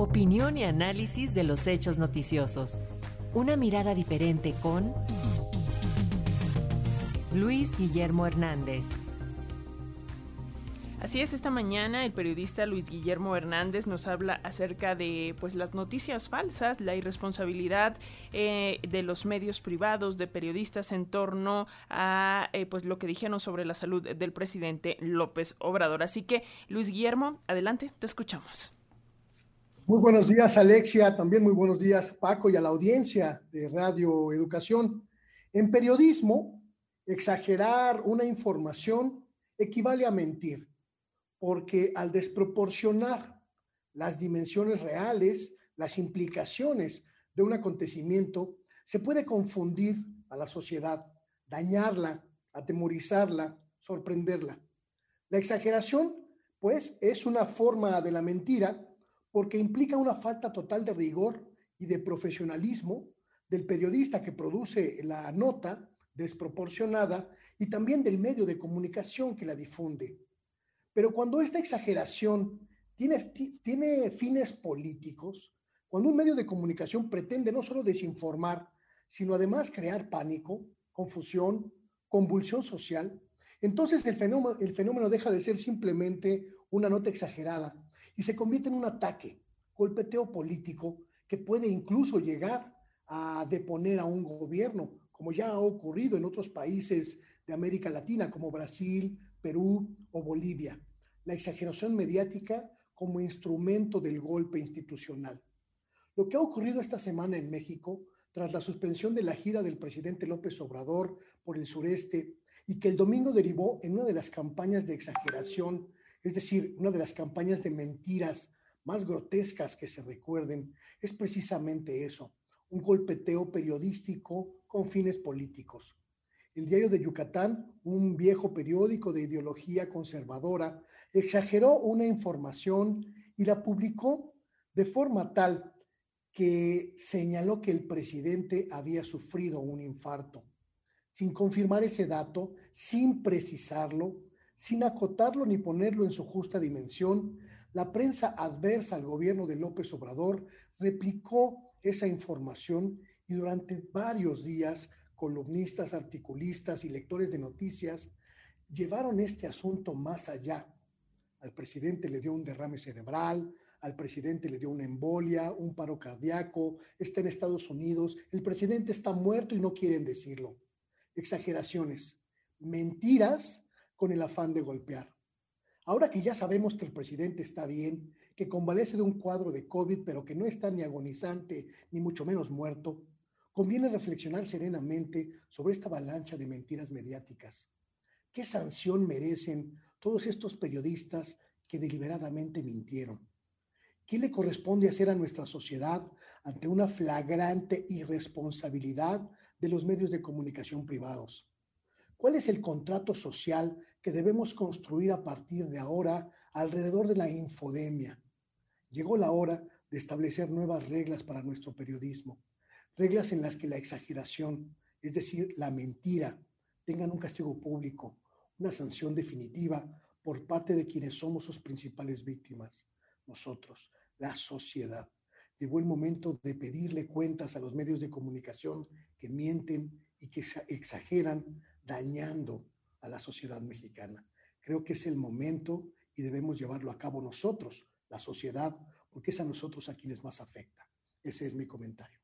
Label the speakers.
Speaker 1: Opinión y análisis de los hechos noticiosos. Una mirada diferente con Luis Guillermo Hernández.
Speaker 2: Así es, esta mañana el periodista Luis Guillermo Hernández nos habla acerca de pues las noticias falsas, la irresponsabilidad eh, de los medios privados, de periodistas en torno a eh, pues lo que dijeron sobre la salud del presidente López Obrador. Así que, Luis Guillermo, adelante, te escuchamos.
Speaker 3: Muy buenos días, Alexia. También muy buenos días, Paco, y a la audiencia de Radio Educación. En periodismo, exagerar una información equivale a mentir porque al desproporcionar las dimensiones reales, las implicaciones de un acontecimiento, se puede confundir a la sociedad, dañarla, atemorizarla, sorprenderla. La exageración, pues, es una forma de la mentira porque implica una falta total de rigor y de profesionalismo del periodista que produce la nota desproporcionada y también del medio de comunicación que la difunde. Pero cuando esta exageración tiene, fines políticos, cuando un medio de comunicación pretende no solo desinformar, sino además crear pánico, confusión, convulsión social, entonces el fenómeno deja de ser simplemente una nota exagerada y se convierte en un ataque, golpeteo político que puede incluso llegar a deponer a un gobierno, como ya ha ocurrido en otros países de América Latina, como Brasil, Perú o Bolivia. La exageración mediática como instrumento del golpe institucional. Lo que ha ocurrido esta semana en México, tras la suspensión de la gira del presidente López Obrador por el sureste y que el domingo derivó en una de las campañas de exageración, es decir, una de las campañas de mentiras más grotescas que se recuerden, es precisamente eso, un golpeteo periodístico con fines políticos. El diario de Yucatán, un viejo periódico de ideología conservadora, exageró una información y la publicó de forma tal que señaló que el presidente había sufrido un infarto. Sin confirmar ese dato, sin precisarlo, sin acotarlo ni ponerlo en su justa dimensión, la prensa adversa al gobierno de López Obrador replicó esa información y durante varios días columnistas, articulistas y lectores de noticias llevaron este asunto más allá. Al presidente le dio un derrame cerebral, al presidente le dio una embolia, un paro cardíaco, está en Estados Unidos, el presidente está muerto y no quieren decirlo. Exageraciones, mentiras con el afán de golpear. Ahora que ya sabemos que el presidente está bien, que convalece de un cuadro de COVID, pero que no está ni agonizante, ni mucho menos muerto, conviene reflexionar serenamente sobre esta avalancha de mentiras mediáticas. ¿Qué sanción merecen todos estos periodistas que deliberadamente mintieron? ¿Qué le corresponde hacer a nuestra sociedad ante una flagrante irresponsabilidad de los medios de comunicación privados? ¿Cuál es el contrato social que debemos construir a partir de ahora alrededor de la infodemia? Llegó la hora de establecer nuevas reglas para nuestro periodismo reglas en las que la exageración, es decir, la mentira, tengan un castigo público, una sanción definitiva por parte de quienes somos sus principales víctimas, nosotros, la sociedad. Llegó el momento de pedirle cuentas a los medios de comunicación que mienten y que exageran, dañando a la sociedad mexicana. Creo que es el momento y debemos llevarlo a cabo nosotros, la sociedad, porque es a nosotros a quienes más afecta. Ese es mi comentario.